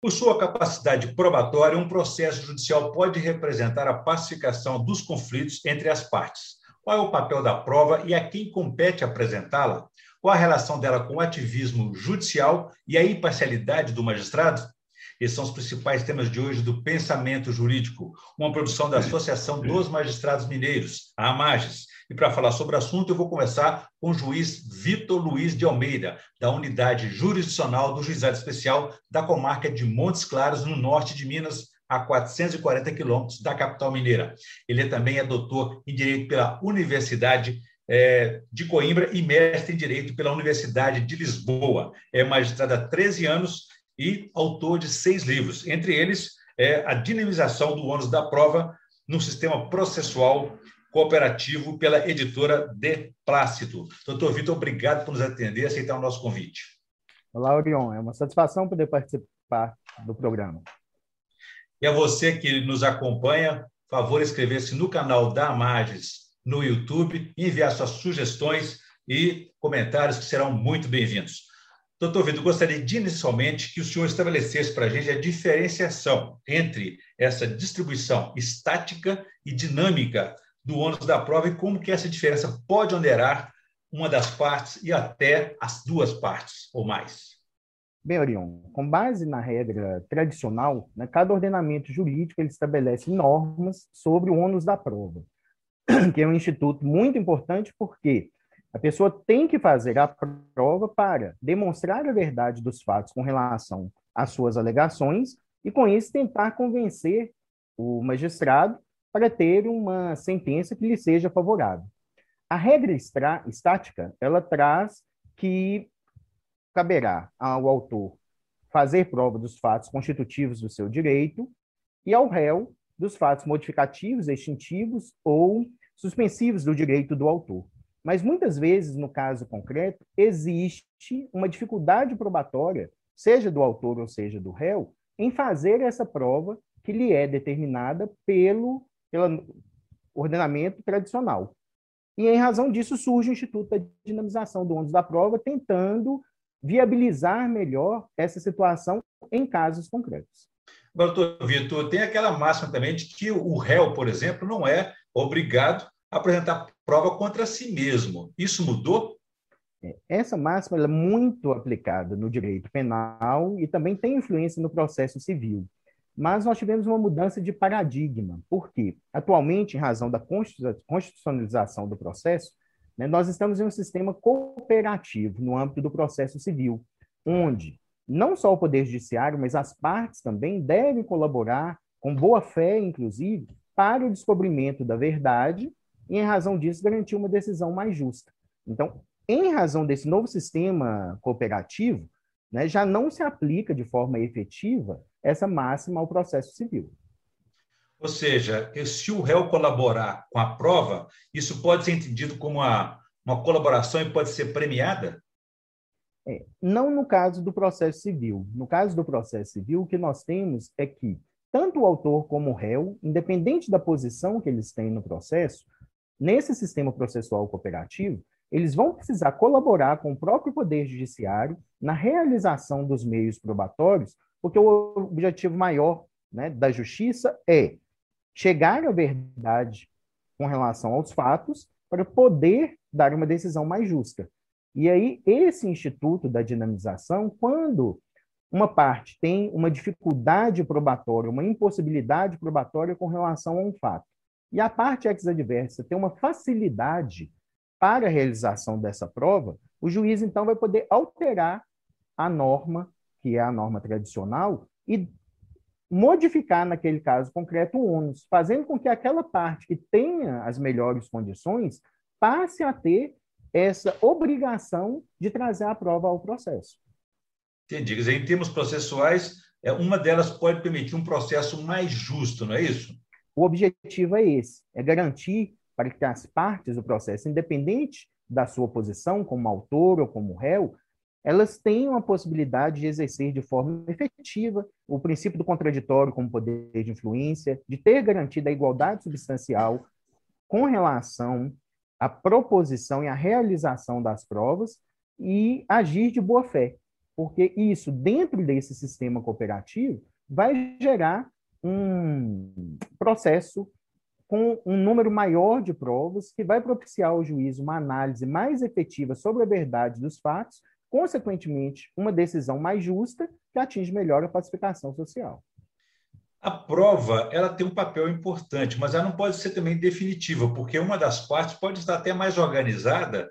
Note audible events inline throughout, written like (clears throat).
Por sua capacidade probatória, um processo judicial pode representar a pacificação dos conflitos entre as partes. Qual é o papel da prova e a quem compete apresentá-la? Qual a relação dela com o ativismo judicial e a imparcialidade do magistrado? Esses são os principais temas de hoje do Pensamento Jurídico, uma produção da Associação dos Magistrados Mineiros, a AMAGES. E para falar sobre o assunto, eu vou começar com o juiz Vitor Luiz de Almeida, da Unidade Jurisdicional do Juizado Especial da comarca de Montes Claros, no norte de Minas, a 440 quilômetros da capital mineira. Ele também é doutor em Direito pela Universidade é, de Coimbra e mestre em Direito pela Universidade de Lisboa. É magistrado há 13 anos e autor de seis livros, entre eles é, A Dinamização do ônus da prova no Sistema Processual Cooperativo pela editora De Plácido. Doutor Vitor, obrigado por nos atender e aceitar o nosso convite. Olá, Orion. É uma satisfação poder participar do programa. E a você que nos acompanha, favor inscrever-se no canal da Amages no YouTube, enviar suas sugestões e comentários que serão muito bem-vindos. Doutor Vitor, gostaria de inicialmente que o senhor estabelecesse para a gente a diferenciação entre essa distribuição estática e dinâmica do ônus da prova e como que essa diferença pode onerar uma das partes e até as duas partes ou mais. Bem, Orion, com base na regra tradicional, né, cada ordenamento jurídico ele estabelece normas sobre o ônus da prova, (clears throat) que é um instituto muito importante porque a pessoa tem que fazer a prova para demonstrar a verdade dos fatos com relação às suas alegações e, com isso, tentar convencer o magistrado para ter uma sentença que lhe seja favorável. A regra estática, ela traz que caberá ao autor fazer prova dos fatos constitutivos do seu direito e ao réu dos fatos modificativos, extintivos ou suspensivos do direito do autor. Mas muitas vezes, no caso concreto, existe uma dificuldade probatória, seja do autor ou seja do réu, em fazer essa prova que lhe é determinada pelo, pelo ordenamento tradicional. E, em razão disso, surge o Instituto da Dinamização do ônus da prova, tentando viabilizar melhor essa situação em casos concretos. Agora, doutor Vitor, tem aquela máxima também de que o réu, por exemplo, não é obrigado apresentar prova contra si mesmo. Isso mudou? É, essa máxima é muito aplicada no direito penal e também tem influência no processo civil. Mas nós tivemos uma mudança de paradigma. Por quê? Atualmente, em razão da constitucionalização do processo, né, nós estamos em um sistema cooperativo no âmbito do processo civil, onde não só o Poder Judiciário, mas as partes também devem colaborar, com boa fé, inclusive, para o descobrimento da verdade e, em razão disso, garantir uma decisão mais justa. Então, em razão desse novo sistema cooperativo, né, já não se aplica de forma efetiva essa máxima ao processo civil. Ou seja, se o réu colaborar com a prova, isso pode ser entendido como uma, uma colaboração e pode ser premiada? É, não no caso do processo civil. No caso do processo civil, o que nós temos é que tanto o autor como o réu, independente da posição que eles têm no processo, nesse sistema processual cooperativo, eles vão precisar colaborar com o próprio Poder Judiciário na realização dos meios probatórios, porque o objetivo maior né, da justiça é chegar à verdade com relação aos fatos para poder dar uma decisão mais justa. E aí, esse instituto da dinamização, quando uma parte tem uma dificuldade probatória, uma impossibilidade probatória com relação a um fato, e a parte ex-adversa tem uma facilidade para a realização dessa prova, o juiz então vai poder alterar a norma, que é a norma tradicional, e modificar naquele caso concreto o ônus, fazendo com que aquela parte que tenha as melhores condições passe a ter essa obrigação de trazer a prova ao processo. Entendi. Quer dizer, em termos processuais, é, uma delas pode permitir um processo mais justo, não é isso? O objetivo é esse, é garantir para que as partes do processo, independente da sua posição como autor ou como réu, elas tenham a possibilidade de exercer de forma efetiva o princípio do contraditório como poder de influência, de ter garantida a igualdade substancial com relação à proposição e à realização das provas e agir de boa fé. porque isso, dentro desse sistema cooperativo, vai gerar um processo com um número maior de provas que vai propiciar ao juiz uma análise mais efetiva sobre a verdade dos fatos, consequentemente, uma decisão mais justa que atinge melhor a pacificação social. A prova ela tem um papel importante, mas ela não pode ser também definitiva, porque uma das partes pode estar até mais organizada,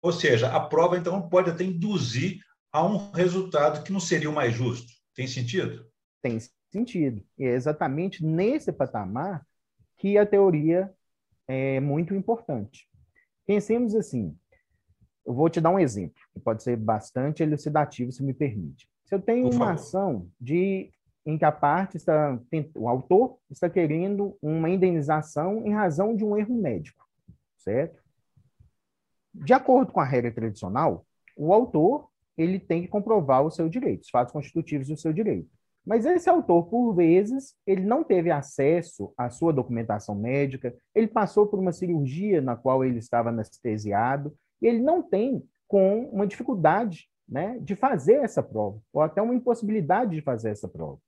ou seja, a prova então pode até induzir a um resultado que não seria o mais justo. Tem sentido? Tem sentido. E é exatamente nesse patamar que a teoria é muito importante. Pensemos assim, eu vou te dar um exemplo, que pode ser bastante elucidativo, se me permite. Se eu tenho uma ação de em que a parte está, o autor está querendo uma indenização em razão de um erro médico, certo? De acordo com a regra tradicional, o autor ele tem que comprovar o seu direito, os fatos constitutivos do seu direito. Mas esse autor, por vezes, ele não teve acesso à sua documentação médica, ele passou por uma cirurgia na qual ele estava anestesiado, ele não tem com uma dificuldade né, de fazer essa prova, ou até uma impossibilidade de fazer essa prova.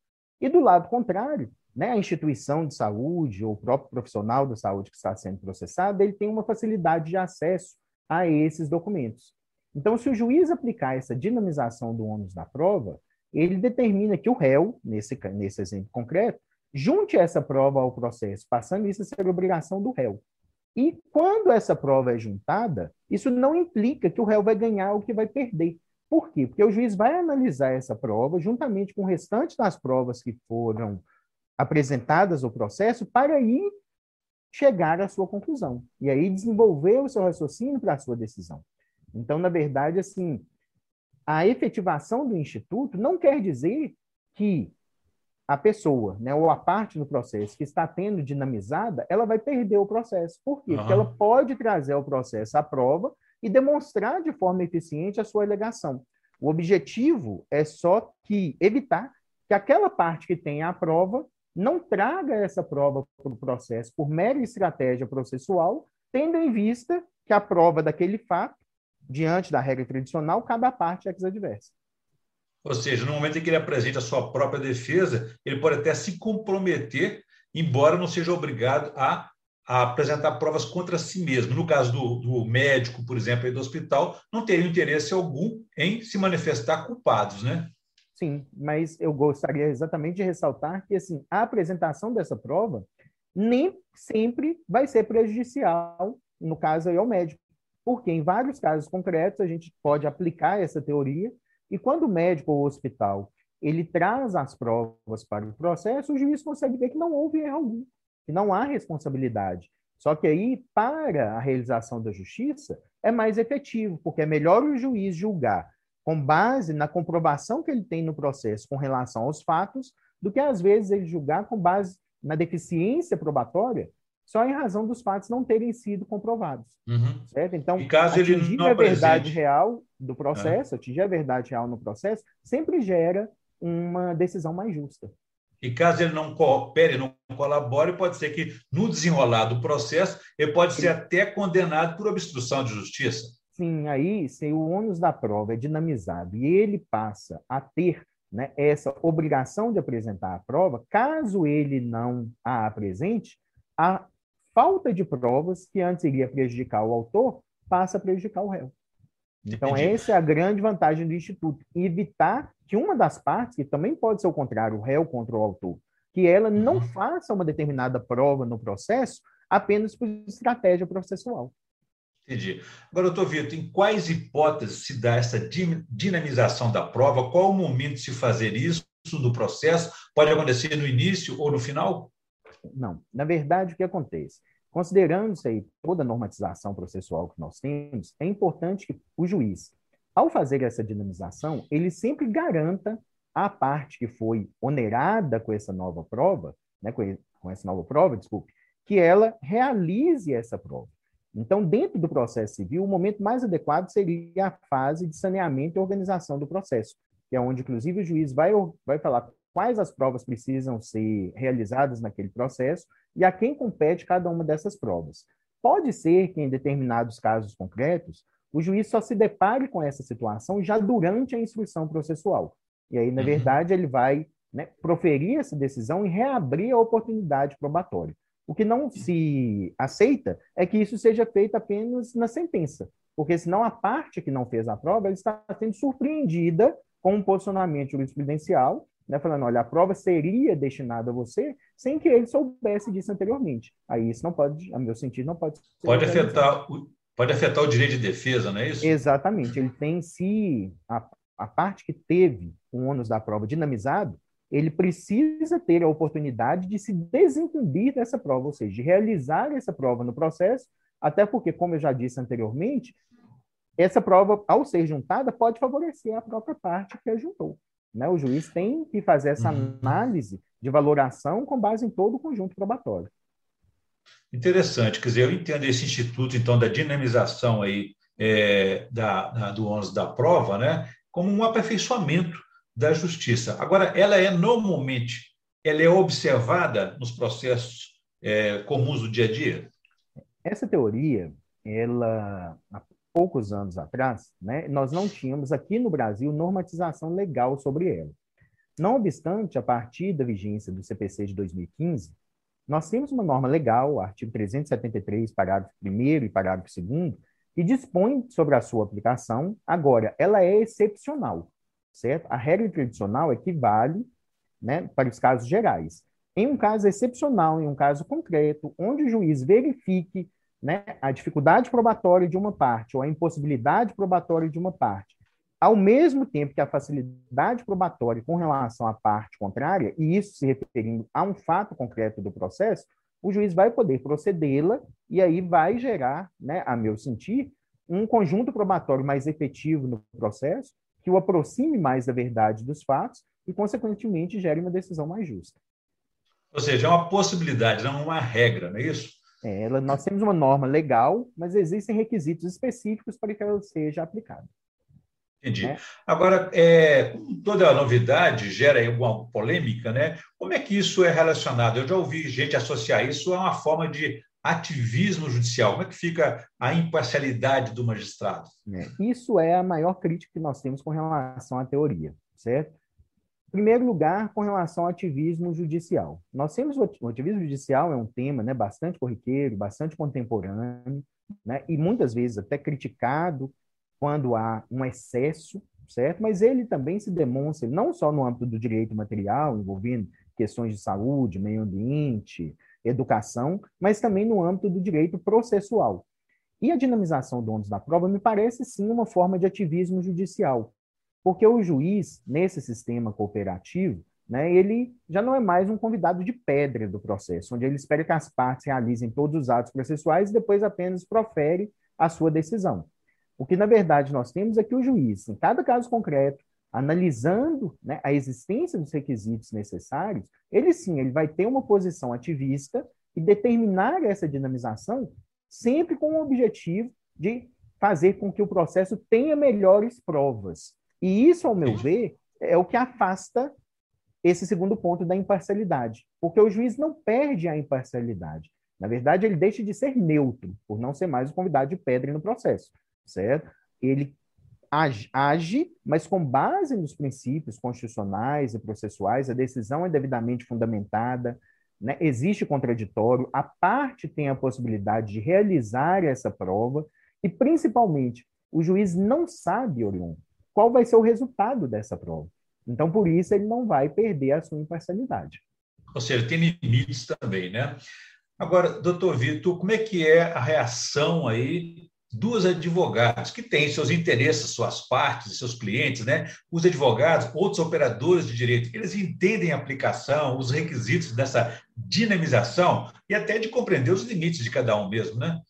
E do lado contrário, né, a instituição de saúde ou o próprio profissional da saúde que está sendo processado, ele tem uma facilidade de acesso a esses documentos. Então, se o juiz aplicar essa dinamização do ônus da prova, ele determina que o réu, nesse, nesse exemplo concreto, junte essa prova ao processo, passando isso a ser obrigação do réu. E quando essa prova é juntada, isso não implica que o réu vai ganhar ou que vai perder. Por quê? Porque o juiz vai analisar essa prova juntamente com o restante das provas que foram apresentadas ao processo para aí chegar à sua conclusão e aí desenvolver o seu raciocínio para a sua decisão. Então, na verdade, assim, a efetivação do instituto não quer dizer que a pessoa, né, ou a parte no processo que está tendo dinamizada, ela vai perder o processo. Por quê? Uhum. Porque ela pode trazer ao processo a prova e demonstrar de forma eficiente a sua alegação. O objetivo é só que evitar que aquela parte que tem a prova não traga essa prova para o processo por mera estratégia processual, tendo em vista que a prova daquele fato, diante da regra tradicional, cabe à parte ex-adversa. Ou seja, no momento em que ele apresenta a sua própria defesa, ele pode até se comprometer, embora não seja obrigado a a apresentar provas contra si mesmo. No caso do, do médico, por exemplo, do hospital, não teria interesse algum em se manifestar culpados, né? Sim, mas eu gostaria exatamente de ressaltar que assim, a apresentação dessa prova nem sempre vai ser prejudicial, no caso aí ao médico, porque em vários casos concretos a gente pode aplicar essa teoria e quando o médico ou o hospital ele traz as provas para o processo, o juiz consegue ver que não houve erro algum que não há responsabilidade. Só que aí, para a realização da justiça, é mais efetivo, porque é melhor o juiz julgar com base na comprovação que ele tem no processo com relação aos fatos, do que às vezes ele julgar com base na deficiência probatória, só em razão dos fatos não terem sido comprovados. Uhum. Certo? Então, e caso atingir a verdade real do processo, é. atingir a verdade real no processo, sempre gera uma decisão mais justa. E caso ele não coopere, não colabore, pode ser que, no desenrolar do processo, ele pode ser até condenado por obstrução de justiça. Sim, aí, se o ônus da prova é dinamizado e ele passa a ter né, essa obrigação de apresentar a prova, caso ele não a apresente, a falta de provas, que antes iria prejudicar o autor, passa a prejudicar o réu. Então, Entendi. essa é a grande vantagem do Instituto, evitar que uma das partes, que também pode ser o contrário, o réu contra o autor, que ela não uhum. faça uma determinada prova no processo apenas por estratégia processual. Entendi. Agora, doutor Vitor, em quais hipóteses se dá essa dinamização da prova? Qual o momento de se fazer isso no processo? Pode acontecer no início ou no final? Não. Na verdade, o que acontece? Considerando-se aí toda a normatização processual que nós temos, é importante que o juiz, ao fazer essa dinamização, ele sempre garanta a parte que foi onerada com essa nova prova, né, com essa nova prova, desculpe, que ela realize essa prova. Então, dentro do processo civil, o momento mais adequado seria a fase de saneamento e organização do processo, que é onde, inclusive, o juiz vai, vai falar quais as provas precisam ser realizadas naquele processo e a quem compete cada uma dessas provas. Pode ser que, em determinados casos concretos, o juiz só se depare com essa situação já durante a instrução processual. E aí, na uhum. verdade, ele vai né, proferir essa decisão e reabrir a oportunidade probatória. O que não se aceita é que isso seja feito apenas na sentença, porque senão a parte que não fez a prova está sendo surpreendida com um posicionamento jurisprudencial, né, falando, olha, a prova seria destinada a você sem que ele soubesse disso anteriormente. Aí isso não pode, a meu sentido, não pode. Pode afetar o, pode afetar o direito de defesa, não é isso? Exatamente. Ele tem se a, a parte que teve o ônus da prova dinamizado, ele precisa ter a oportunidade de se desincumbir dessa prova, ou seja, de realizar essa prova no processo, até porque, como eu já disse anteriormente, essa prova, ao ser juntada, pode favorecer a própria parte que a juntou. Né? O juiz tem que fazer essa uhum. análise de valoração com base em todo o conjunto probatório. Interessante, quer dizer, eu entendo esse instituto, então, da dinamização aí, é, da, da, do ônus da prova, né, como um aperfeiçoamento da justiça. Agora, ela é normalmente, ela é observada nos processos é, comuns do dia a dia? Essa teoria, ela, poucos anos atrás, né, nós não tínhamos aqui no Brasil normatização legal sobre ela. Não obstante, a partir da vigência do CPC de 2015, nós temos uma norma legal, artigo 373, parágrafo 1 e parágrafo 2 que dispõe sobre a sua aplicação. Agora, ela é excepcional certo? A regra tradicional equivale né, para os casos gerais. Em um caso excepcional, em um caso concreto, onde o juiz verifique né, a dificuldade probatória de uma parte ou a impossibilidade probatória de uma parte, ao mesmo tempo que a facilidade probatória com relação à parte contrária, e isso se referindo a um fato concreto do processo, o juiz vai poder procedê-la e aí vai gerar, né, a meu sentir, um conjunto probatório mais efetivo no processo, que o aproxime mais da verdade dos fatos e, consequentemente, gere uma decisão mais justa. Ou seja, é uma possibilidade, não uma regra, não é isso? É, ela, nós temos uma norma legal, mas existem requisitos específicos para que ela seja aplicada. Entendi. É. Agora, é, toda novidade gera alguma polêmica, né? Como é que isso é relacionado? Eu já ouvi gente associar isso a uma forma de ativismo judicial? Como é que fica a imparcialidade do magistrado? É, isso é a maior crítica que nós temos com relação à teoria, certo? Primeiro lugar, com relação ao ativismo judicial. Nós temos o ativismo judicial é um tema né, bastante corriqueiro, bastante contemporâneo, né, e muitas vezes até criticado quando há um excesso, certo? Mas ele também se demonstra não só no âmbito do direito material, envolvendo questões de saúde, meio ambiente, educação, mas também no âmbito do direito processual. E a dinamização do ônus da prova me parece sim uma forma de ativismo judicial, porque o juiz, nesse sistema cooperativo, né, ele já não é mais um convidado de pedra do processo, onde ele espera que as partes realizem todos os atos processuais e depois apenas profere a sua decisão. O que, na verdade, nós temos é que o juiz, em cada caso concreto, analisando né, a existência dos requisitos necessários, ele sim, ele vai ter uma posição ativista e determinar essa dinamização sempre com o objetivo de fazer com que o processo tenha melhores provas. E isso, ao meu ver, é o que afasta esse segundo ponto da imparcialidade, porque o juiz não perde a imparcialidade. Na verdade, ele deixa de ser neutro, por não ser mais o convidado de pedra no processo, certo? Ele age, mas com base nos princípios constitucionais e processuais, a decisão é devidamente fundamentada, né? existe contraditório, a parte tem a possibilidade de realizar essa prova e, principalmente, o juiz não sabe, Orion, qual vai ser o resultado dessa prova. Então, por isso, ele não vai perder a sua imparcialidade. Ou seja, tem limites também, né? Agora, doutor Vitor, como é que é a reação aí dos advogados que têm seus interesses, suas partes, seus clientes, né? Os advogados, outros operadores de direito, eles entendem a aplicação, os requisitos dessa dinamização e até de compreender os limites de cada um mesmo, né?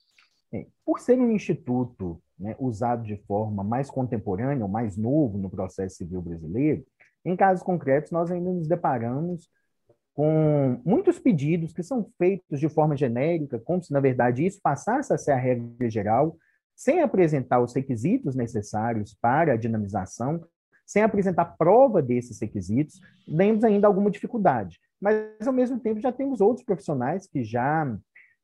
É, por ser um instituto né, usado de forma mais contemporânea, ou mais novo no processo civil brasileiro, em casos concretos nós ainda nos deparamos com muitos pedidos que são feitos de forma genérica, como se, na verdade, isso passasse a ser a regra geral, sem apresentar os requisitos necessários para a dinamização, sem apresentar prova desses requisitos, temos ainda alguma dificuldade. Mas, ao mesmo tempo, já temos outros profissionais que já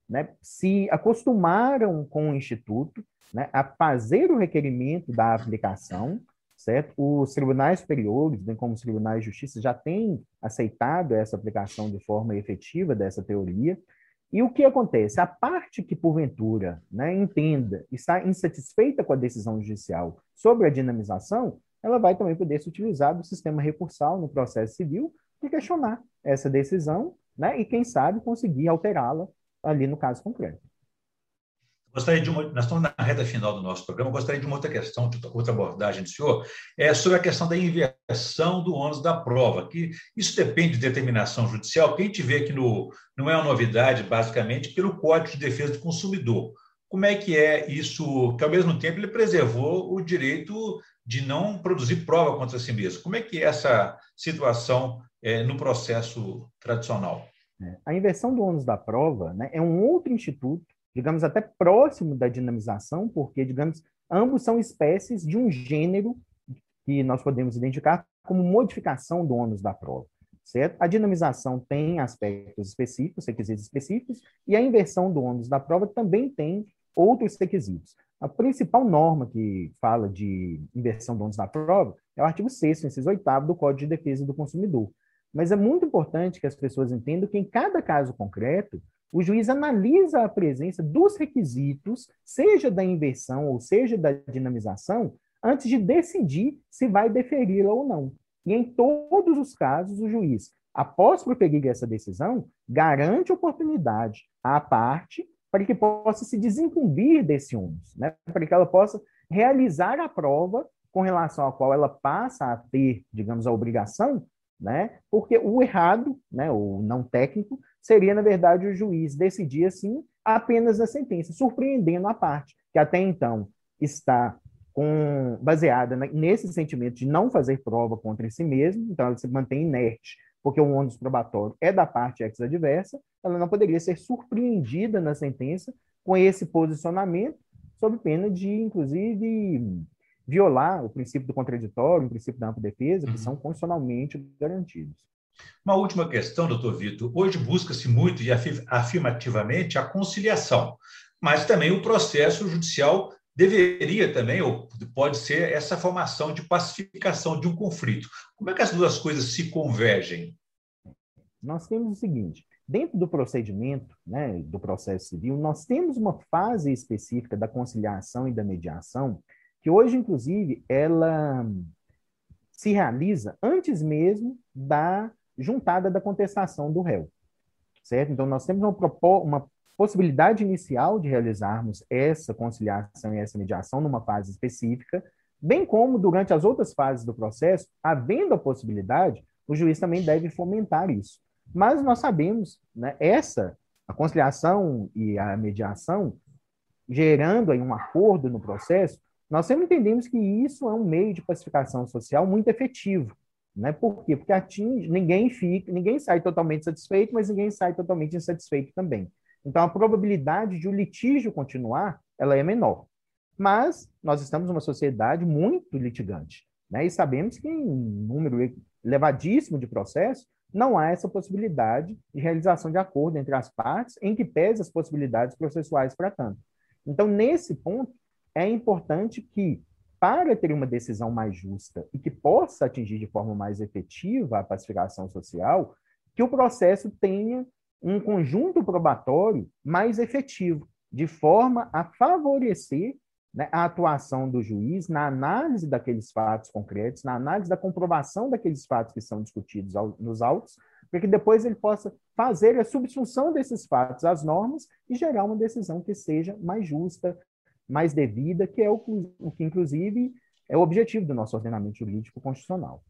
né, se acostumaram com o Instituto né, a fazer o requerimento da aplicação, certo? Os tribunais superiores, bem como os tribunais de justiça, já têm aceitado essa aplicação de forma efetiva dessa teoria. E o que acontece? A parte que, porventura, né, entenda, está insatisfeita com a decisão judicial sobre a dinamização, ela vai também poder se utilizar do sistema recursal no processo civil e questionar essa decisão, né, e quem sabe conseguir alterá-la ali no caso concreto. Gostaria de uma, nós estamos na reta final do nosso programa, gostaria de uma outra questão, de outra abordagem do senhor, é sobre a questão da inversão do ônus da prova, que isso depende de determinação judicial, que a gente vê que no, não é uma novidade, basicamente, pelo Código de Defesa do Consumidor. Como é que é isso, que ao mesmo tempo ele preservou o direito de não produzir prova contra si mesmo? Como é que é essa situação é, no processo tradicional? A inversão do ônus da prova né, é um outro instituto digamos, até próximo da dinamização, porque, digamos, ambos são espécies de um gênero que nós podemos identificar como modificação do ônus da prova, certo? A dinamização tem aspectos específicos, requisitos específicos, e a inversão do ônus da prova também tem outros requisitos. A principal norma que fala de inversão do ônus da prova é o artigo 6 inciso 8 do Código de Defesa do Consumidor. Mas é muito importante que as pessoas entendam que em cada caso concreto, o juiz analisa a presença dos requisitos, seja da inversão ou seja da dinamização, antes de decidir se vai deferir-la ou não. E em todos os casos, o juiz, após proferir essa decisão, garante oportunidade à parte para que possa se desincumbir desse ônus, né? para que ela possa realizar a prova com relação à qual ela passa a ter, digamos, a obrigação, né? porque o errado, né, o não técnico, seria, na verdade, o juiz decidir assim apenas na sentença, surpreendendo a parte que até então está com, baseada nesse sentimento de não fazer prova contra si mesmo, então ela se mantém inerte, porque o ônus probatório é da parte ex-adversa, ela não poderia ser surpreendida na sentença com esse posicionamento, sob pena de, inclusive, violar o princípio do contraditório, o princípio da ampla defesa, que uhum. são constitucionalmente garantidos. Uma última questão, doutor Vitor. Hoje busca-se muito e afirmativamente a conciliação, mas também o processo judicial deveria também, ou pode ser, essa formação de pacificação de um conflito. Como é que as duas coisas se convergem? Nós temos o seguinte: dentro do procedimento, né, do processo civil, nós temos uma fase específica da conciliação e da mediação, que hoje, inclusive, ela se realiza antes mesmo da juntada da contestação do réu. Certo? Então, nós temos uma, uma possibilidade inicial de realizarmos essa conciliação e essa mediação numa fase específica, bem como durante as outras fases do processo, havendo a possibilidade, o juiz também deve fomentar isso. Mas nós sabemos, né, essa, a conciliação e a mediação, gerando aí um acordo no processo, nós sempre entendemos que isso é um meio de pacificação social muito efetivo. Né? Por quê? Porque atinge, ninguém fica, ninguém sai totalmente satisfeito, mas ninguém sai totalmente insatisfeito também. Então a probabilidade de o litígio continuar, ela é menor. Mas nós estamos numa sociedade muito litigante, né? E sabemos que em número elevadíssimo de processos não há essa possibilidade de realização de acordo entre as partes, em que pese as possibilidades processuais para tanto. Então, nesse ponto, é importante que para ter uma decisão mais justa e que possa atingir de forma mais efetiva a pacificação social, que o processo tenha um conjunto probatório mais efetivo, de forma a favorecer né, a atuação do juiz na análise daqueles fatos concretos, na análise da comprovação daqueles fatos que são discutidos nos autos, para que depois ele possa fazer a subsunção desses fatos às normas e gerar uma decisão que seja mais justa, mais devida, que é o, o que, inclusive, é o objetivo do nosso ordenamento jurídico constitucional.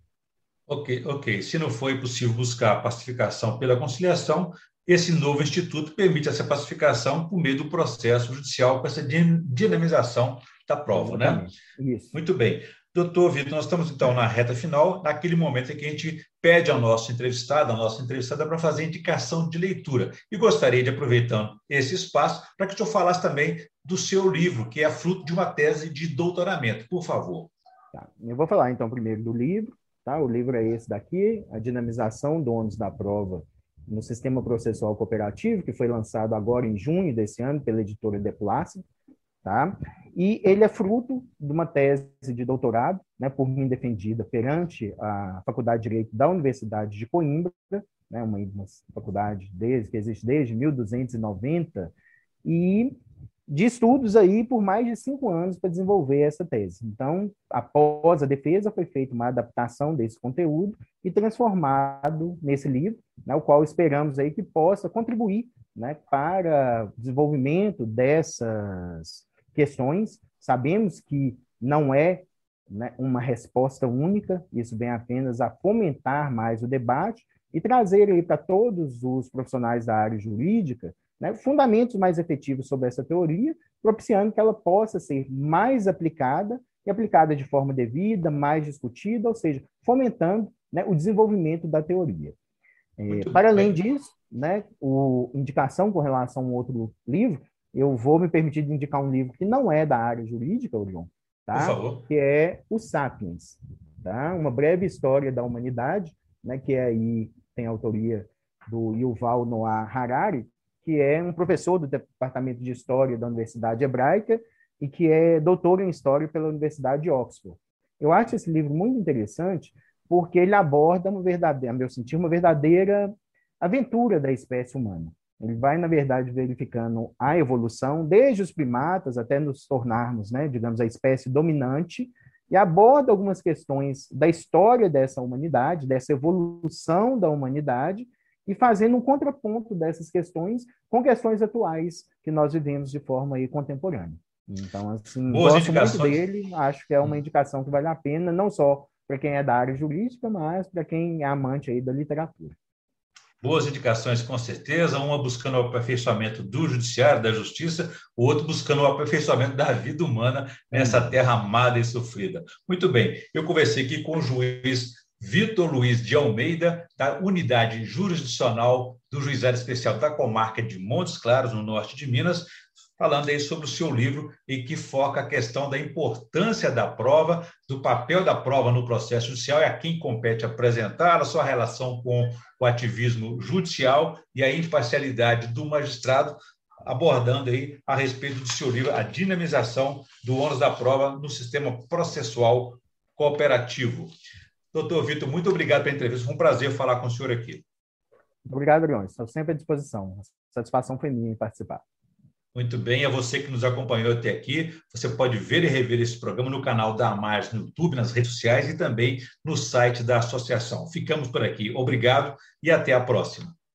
Ok, ok. Se não foi possível buscar a pacificação pela conciliação, esse novo instituto permite essa pacificação por meio do processo judicial com essa dinamização da prova, né? Exatamente. né? Isso. Muito bem. Doutor Vitor, nós estamos então na reta final, naquele momento em que a gente pede ao nosso entrevistado, à nossa entrevistada, para fazer indicação de leitura. E gostaria de, aproveitando esse espaço, para que o senhor falasse também do seu livro, que é fruto de uma tese de doutoramento. Por favor. Tá. Eu vou falar então primeiro do livro. Tá? O livro é esse daqui, A Dinamização do Ônus da Prova no sistema processual cooperativo, que foi lançado agora em junho desse ano pela editora De Place, tá? E ele é fruto de uma tese de doutorado, né, por mim defendida perante a Faculdade de Direito da Universidade de Coimbra, né, uma, uma faculdade desde, que existe desde 1290, e de estudos aí por mais de cinco anos para desenvolver essa tese. Então, após a defesa, foi feita uma adaptação desse conteúdo e transformado nesse livro, né, o qual esperamos aí que possa contribuir né, para o desenvolvimento dessas questões. Sabemos que não é né, uma resposta única, isso vem apenas a fomentar mais o debate e trazer para todos os profissionais da área jurídica né, fundamentos mais efetivos sobre essa teoria, propiciando que ela possa ser mais aplicada e aplicada de forma devida, mais discutida, ou seja, fomentando né, o desenvolvimento da teoria. É, para além disso, né, o, indicação com relação a um outro livro, eu vou me permitir indicar um livro que não é da área jurídica, Orion, tá? que é o Sapiens, tá? uma breve história da humanidade, né, que é aí tem autoria do Yuval Noah Harari, que é um professor do Departamento de História da Universidade Hebraica e que é doutor em História pela Universidade de Oxford. Eu acho esse livro muito interessante porque ele aborda, uma verdadeira, a meu sentir, uma verdadeira aventura da espécie humana. Ele vai, na verdade, verificando a evolução, desde os primatas até nos tornarmos, né, digamos, a espécie dominante, e aborda algumas questões da história dessa humanidade, dessa evolução da humanidade, e fazendo um contraponto dessas questões com questões atuais que nós vivemos de forma aí contemporânea. Então, assim, Boas gosto muito dele, acho que é uma hum. indicação que vale a pena, não só para quem é da área jurídica, mas para quem é amante aí da literatura. Boas indicações, com certeza, uma buscando o aperfeiçoamento do judiciário, da justiça, o outro buscando o aperfeiçoamento da vida humana nessa hum. terra amada e sofrida. Muito bem, eu conversei aqui com o juiz Vitor Luiz de Almeida, da Unidade Jurisdicional do Juizado Especial da Comarca de Montes Claros, no norte de Minas, falando aí sobre o seu livro e que foca a questão da importância da prova, do papel da prova no processo judicial e a quem compete apresentar a sua relação com o ativismo judicial e a imparcialidade do magistrado, abordando aí a respeito do seu livro A Dinamização do ônus da prova no Sistema Processual Cooperativo. Doutor Vitor, muito obrigado pela entrevista. Foi um prazer falar com o senhor aqui. Obrigado, Leon. Estou sempre à disposição. A satisfação foi minha em participar. Muito bem, a você que nos acompanhou até aqui, você pode ver e rever esse programa no canal da Amars no YouTube, nas redes sociais e também no site da associação. Ficamos por aqui. Obrigado e até a próxima.